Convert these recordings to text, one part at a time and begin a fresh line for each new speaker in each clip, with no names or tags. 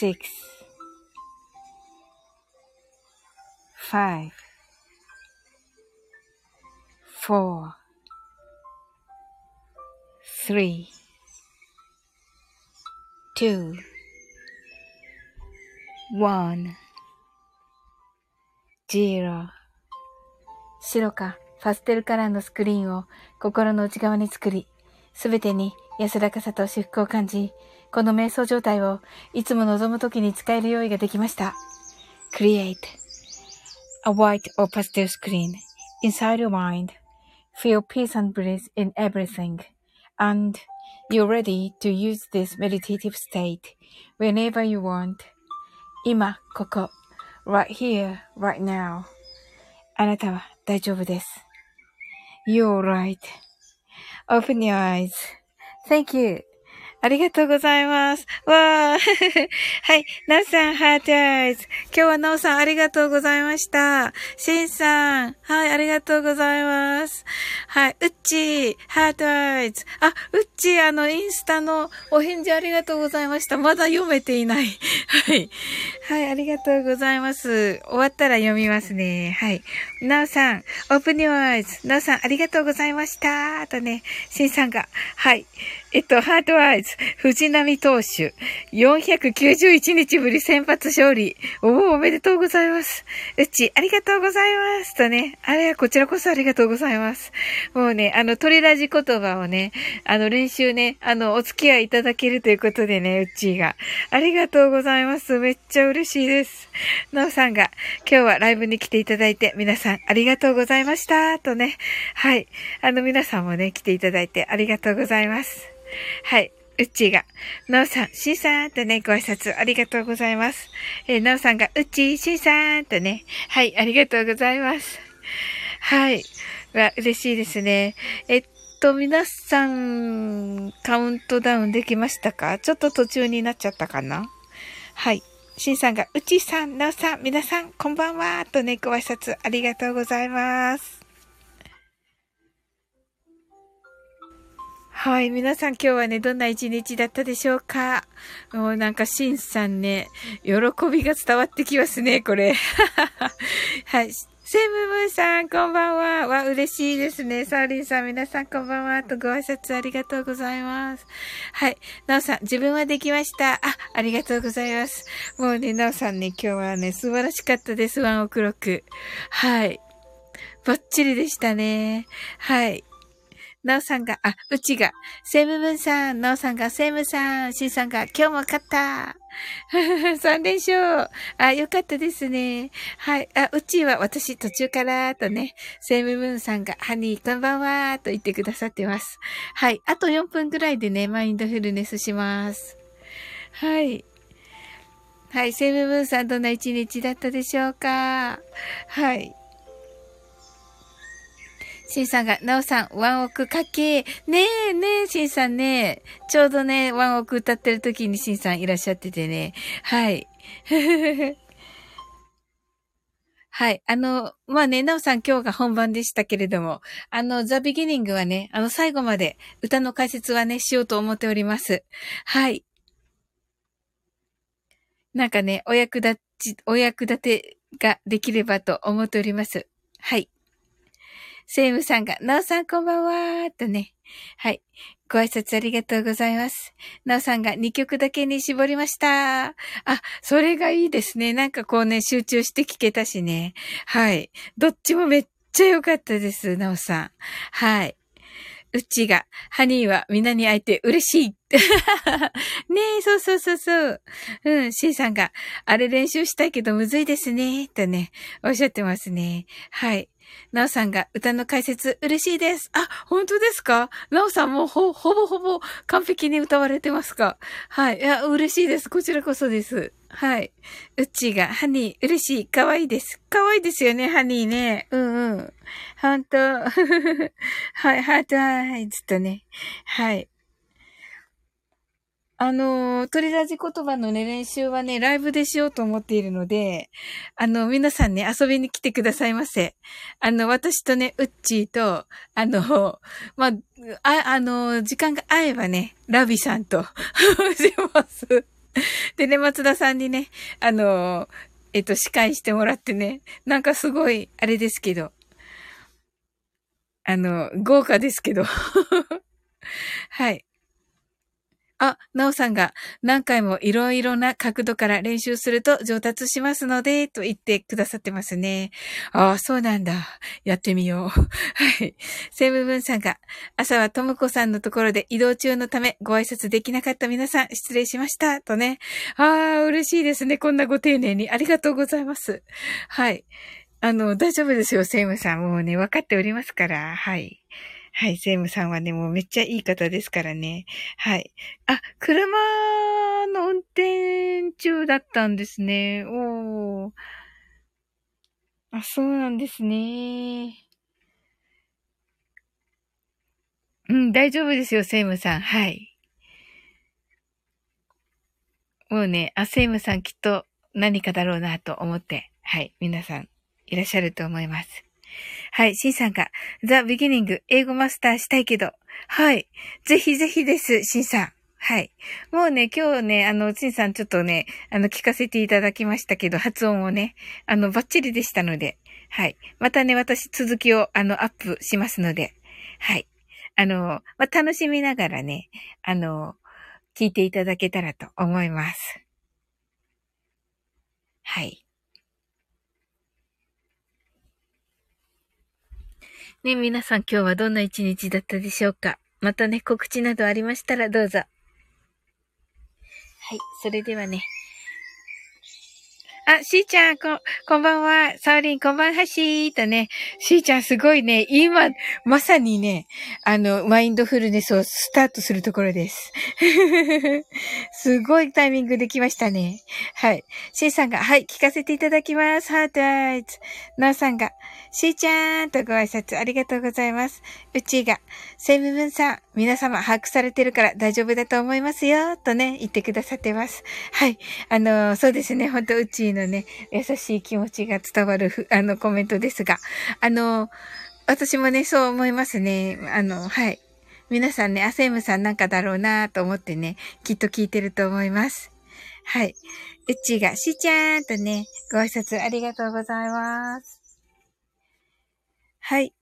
6 5 4 3 2 one, zero. 白かパステルカラーのスクリーンを心の内側に作り、すべてに安らかさと至福を感じ、この瞑想状態をいつも望む時に使える用意ができました。Create a white or pastel screen inside your mind. Feel peace and bliss in everything. And you're ready to use this meditative state whenever you want. 今、ここ。right here, right now. あなたは大丈夫です。You're right.Open your eyes.Thank you. ありがとうございます。わー。はい。なおさん、 heart eyes。今日はなおさん、ありがとうございました。しんさん、はい、ありがとうございます。はい。うっちー、 heart eyes。あ、うっちー、あの、インスタのお返事ありがとうございました。まだ読めていない。はい。はい、ありがとうございます。終わったら読みますね。はい。なおさん、オープニュアイズ。なおさん、ありがとうございました。とね、しんさんが、はい。えっと、ハートアイズ。藤波投手、491日ぶり先発勝利。おお、おめでとうございます。うち、ありがとうございます。とね、あれはこちらこそありがとうございます。もうね、あの、鳥ラジ言葉をね、あの、練習ね、あの、お付き合いいただけるということでね、うちが。ありがとうございます。めっちゃ嬉しいです。なおさんが、今日はライブに来ていただいて、皆さんありがとうございました。とね、はい。あの、皆さんもね、来ていただいてありがとうございます。はい。うっちーが、なおさん、しんさんとね、ご挨拶ありがとうございます。えー、なおさんが、うっちー、しんさんとね、はい、ありがとうございます。はい。わ、嬉しいですね。えっと、皆さん、カウントダウンできましたか？ちょっと途中になっちゃったかな？はい。しんさんが、うちさん、なおさん、皆さん、こんばんはとね、ご挨拶ありがとうございます。はい。皆さん今日はね、どんな一日だったでしょうか？もうなんか、しんさんね、喜びが伝わってきますね、これ。はい。セムムーさん、こんばんは。わ、嬉しいですね。サーリンさん、皆さん、こんばんは。とご挨拶ありがとうございます。はい。なおさん、自分はできました。あ、ありがとうございます。もうね、なおさんね、今日はね、素晴らしかったです。ワンオクロック。はい。バッチリでしたね。はい。なおさんが、あ、うちが、セムムンさん、なおさんが、セムさん、シンさんが、今日も勝った。3連勝。あ、よかったですね。はい。あ、うちは私途中からとね、セムムーンさんが、ハニーこんばんはと言ってくださってます。はい。あと4分くらいでね、マインドフルネスします。はい。はい。セムムーンさんどんな一日だったでしょうかはい。シンさんが、ナオさん、ワンオクかけ。ねえ、ねえ、シンさんね。ちょうどね、ワンオク歌ってる時にシンさんいらっしゃっててね。はい。はい。あの、まあね、なおさん今日が本番でしたけれども、あの、ザ・ビギニングはね、あの、最後まで歌の解説はね、しようと思っております。はい。なんかね、お役立ち、お役立てができればと思っております。はい。セイムさんが、なおさんこんばんはとね。はい。ご挨拶ありがとうございます。なおさんが2曲だけに絞りました。あ、それがいいですね。なんかこうね、集中して聞けたしね。はい。どっちもめっちゃ良かったです、なおさん。はい。うちが、ハニーは皆に会えて嬉しい。ねえ、そうそうそうそう。うん、シーさんが、あれ練習したいけどむずいですね。とね、おっしゃってますね。はい。なおさんが歌の解説嬉しいです。あ、本当ですか？なおさんもほ、ほぼほぼ完璧に歌われてますか？はい。いや、嬉しいです。こちらこそです。はい。うっちーが、ハニー、嬉しい。かわいいです。かわいいですよね、ハニーね。うんうん。ほんと。はい、ハートアイズとね。はい。あのー、鳥ラジ言葉のね、練習はね、ライブでしようと思っているので、あの、皆さんね、遊びに来てくださいませ。あの、私とね、うっちーと、あの、まあ、あ、あの、時間が合えばね、ラビさんと、します。でね、松田さんにね、あの、えっと、司会してもらってね、なんかすごい、あれですけど、あの、豪華ですけど。はい。あ、なおさんが何回もいろいろな角度から練習すると上達しますので、と言ってくださってますね。ああ、そうなんだ。やってみよう。はい。セムブンさんが朝はともこさんのところで移動中のためご挨拶できなかった皆さん失礼しました。とね。ああ、嬉しいですね。こんなご丁寧に。ありがとうございます。はい。あの、大丈夫ですよ、セムさん。もうね、分かっておりますから。はい。はい、セイムさんはね、もうめっちゃいい方ですからね。はい。あ、車の運転中だったんですね。おー。あ、そうなんですね。うん、大丈夫ですよ、セイムさん。はい。もうね、あ、セイムさんきっと何かだろうなと思って、はい、皆さんいらっしゃると思います。はい、シンさんが、ザ・ビギニング、英語マスターしたいけど、はい、ぜひぜひです、シンさん。はい。もうね、今日ね、あの、シンさんちょっとね、あの、聞かせていただきましたけど、発音をね、あの、バッチリでしたので、はい。またね、私続きを、あの、アップしますので、はい。あの、まあ、楽しみながらね、あの、聞いていただけたらと思います。はい。ね、皆さん今日はどんな一日だったでしょうか？またね、告知などありましたらどうぞ。はい、それではね、あ、しーちゃん、こ、こんばんは。サーリン、こんばんはしーとね。しーちゃん、すごいね。今、まさにね、あの、マインドフルネスをスタートするところです。すごいタイミングできましたね。はい。しーさんが、はい、聞かせていただきます。ハートアイズ。なおさんが、しーちゃんとご挨拶ありがとうございます。うちが、セムブンさん、皆様把握されてるから大丈夫だと思いますよ。とね、言ってくださってます。はい。あの、そうですね。ほんと、うちののね、優しい気持ちが伝わる、あの、コメントですが、あの、私もね、そう思いますね。あの、はい。皆さんね、アセムさんなんかだろうなと思ってね、きっと聞いてると思います。はい。うちが、しーちゃんとね、ご挨拶ありがとうございます。はい。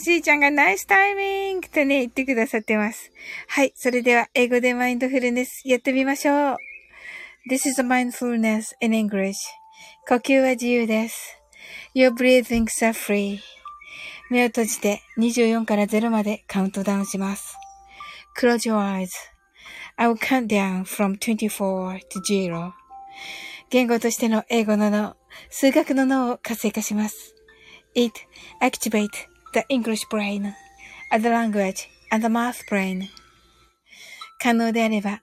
しーちゃんがナイスタイミングとね、言ってくださってます。はい。それでは、英語でマインドフルネスやってみましょう。This is mindfulness in English. 呼吸は自由です。Your breathings are free. 目を閉じて24から0までカウントダウンします。Close your eyes. I will count down from 24 to 0. 言語としての英語の脳、数学の脳を活性化します。It activates the English brain, the language, and the math brain. 可能であれば、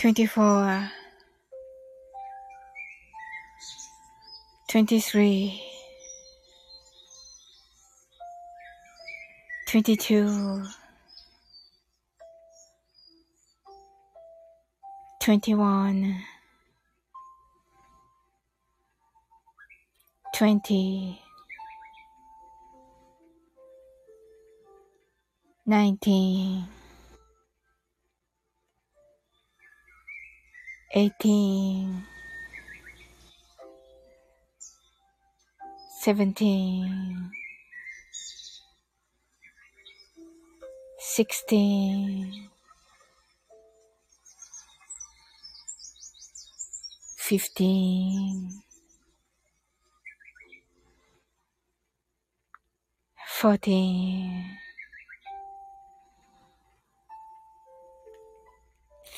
24 23 22 21 20 19 eighteen, seventeen, sixteen, fifteen, fourteen,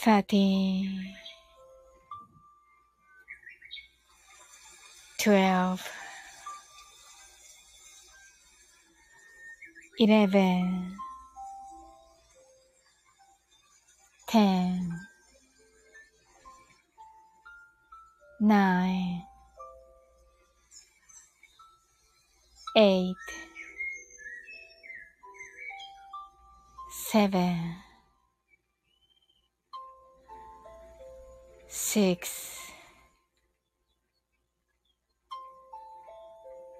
thirteen, 12 11 10 9 8 7 6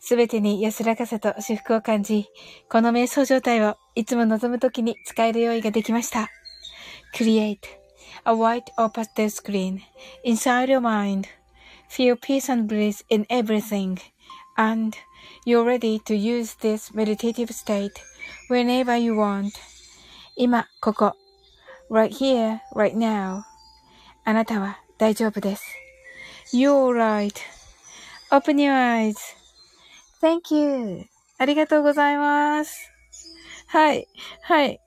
すべてに安らかさと至福を感じ、この瞑想状態をいつも望むときに使える用意ができました。Create a white or pastel screen inside your mind. Feel peace and bliss in everything. And you're ready to use this meditative state whenever you want. 今、ここ。right here, right now. あなたは大丈夫です。You're right.Open your eyes. Thank you. ありがとうございます。はい。はい。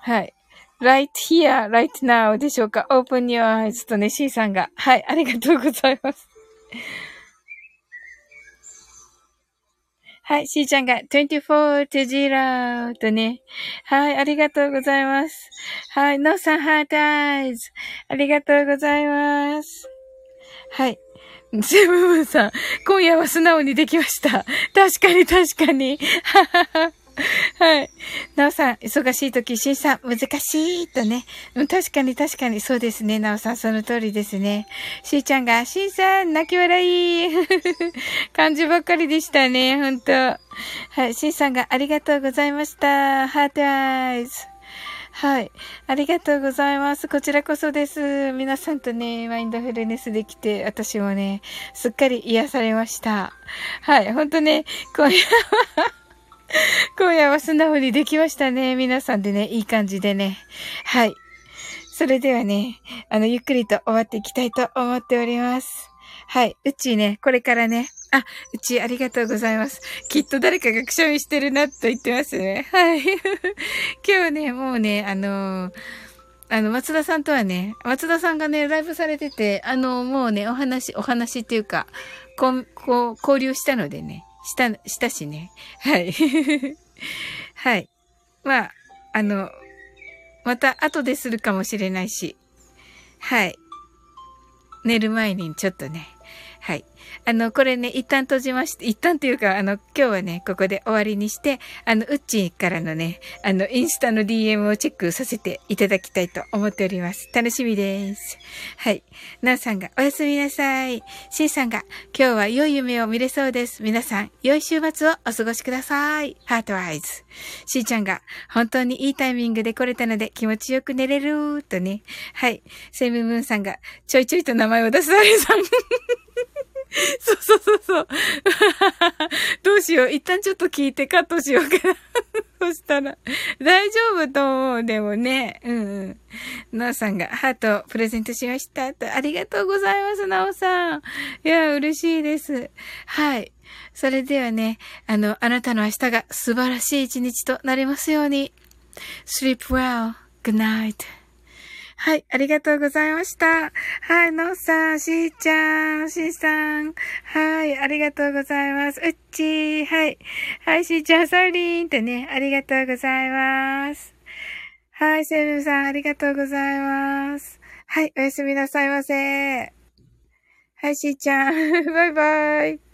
はい。right here, right now でしょうか ?open your eyes とね、C さんが。はい、ありがとうございます。はい、しーちゃんが24 to 0とね。はい、ありがとうございます。はい、ノーさんハートアイズ。ありがとうございます。はい。セブブンさん、今夜は素直にできました。確かに確かに。ははは。はい。なおさん、忙しい時、しんさん、難しいとね。うん、確かに確かに、そうですね。なおさん、その通りですね。しーちゃんが、しんさん、泣き笑い。感じばっかりでしたね。ほんと。はい。しんさんが、ありがとうございました。ハートアイズ。はい。ありがとうございます。こちらこそです。皆さんとね、マインドフルネスできて、私もね、すっかり癒されました。はい。ほんとね、今夜は 今夜は素直にできましたね。皆さんでね、いい感じでね。はい。それではね、あの、ゆっくりと終わっていきたいと思っております。はい。うちね、これからね、あ、うちありがとうございます。きっと誰かがくしゃみしてるなと言ってますね。はい。今日ね、もうね、あのー、あの、松田さんとはね、松田さんがね、ライブされてて、あの、もうね、お話、お話っていうか、こう、こう、交流したのでね、した、したしね。はい。はい。まあ、あの、また後でするかもしれないし。はい。寝る前にちょっとね。はい。あの、これね、一旦閉じまして、一旦というか、あの、今日はね、ここで終わりにして、あの、うっちーからのね、あの、インスタの DM をチェックさせていただきたいと思っております。楽しみです。はい。なおさんが、おやすみなさい。しーさんが、今日は良い夢を見れそうです。皆さん、良い週末をお過ごしください。ハートアイズ。しーちゃんが、本当にいいタイミングで来れたので気持ちよく寝れる、とね。はい。セムムーンさんが、ちょいちょいと名前を出すあれさん。そうそうそうそう。どうしよう。一旦ちょっと聞いてカットしようかな。そしたら、大丈夫と思う。でもね。うんうん。なおさんがハートをプレゼントしました。とありがとうございます、なおさん。いや、嬉しいです。はい。それではね、あの、あなたの明日が素晴らしい一日となりますように。sleep well. Good night. はい、ありがとうございました。はい、のっさん、しーちゃん、しーさん。はい、ありがとうございます。うっちー、はい。はい、しーちゃん、サウリーンってね、ありがとうございます。はい、セブンさん、ありがとうございます。はい、おやすみなさいませ。はい、しーちゃん、バイバイ。